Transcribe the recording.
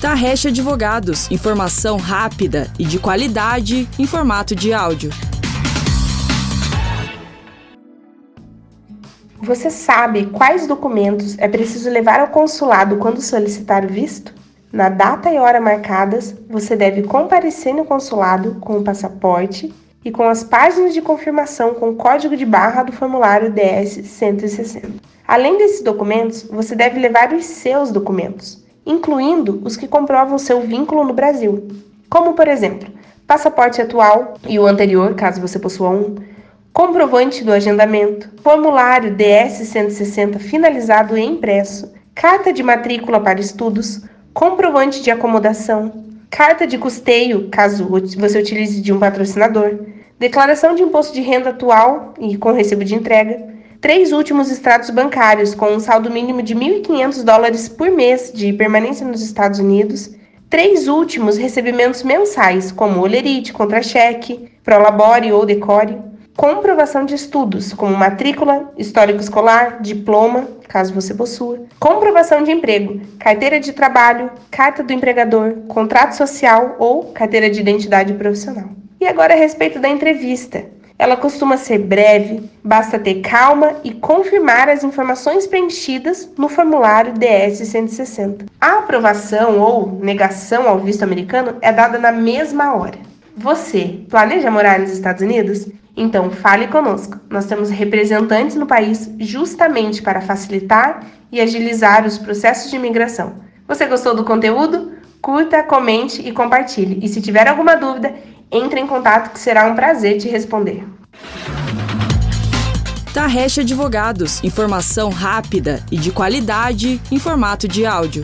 Tarrecha Advogados, informação rápida e de qualidade em formato de áudio. Você sabe quais documentos é preciso levar ao consulado quando solicitar o visto? Na data e hora marcadas, você deve comparecer no consulado com o passaporte e com as páginas de confirmação com código de barra do formulário DS 160. Além desses documentos, você deve levar os seus documentos incluindo os que comprovam seu vínculo no Brasil, como, por exemplo, passaporte atual e o anterior, caso você possua um, comprovante do agendamento, formulário DS-160 finalizado e impresso, carta de matrícula para estudos, comprovante de acomodação, carta de custeio, caso você utilize de um patrocinador, declaração de imposto de renda atual e com recibo de entrega, três últimos extratos bancários com um saldo mínimo de 1.500 dólares por mês de permanência nos Estados Unidos, três últimos recebimentos mensais, como olerite, contra-cheque, prolabore ou decore, comprovação de estudos, como matrícula, histórico escolar, diploma, caso você possua, comprovação de emprego, carteira de trabalho, carta do empregador, contrato social ou carteira de identidade profissional. E agora a respeito da entrevista. Ela costuma ser breve, basta ter calma e confirmar as informações preenchidas no formulário DS-160. A aprovação ou negação ao visto americano é dada na mesma hora. Você planeja morar nos Estados Unidos? Então fale conosco. Nós temos representantes no país justamente para facilitar e agilizar os processos de imigração. Você gostou do conteúdo? Curta, comente e compartilhe. E se tiver alguma dúvida, entre em contato que será um prazer te responder. Tarrecha Advogados, informação rápida e de qualidade em formato de áudio.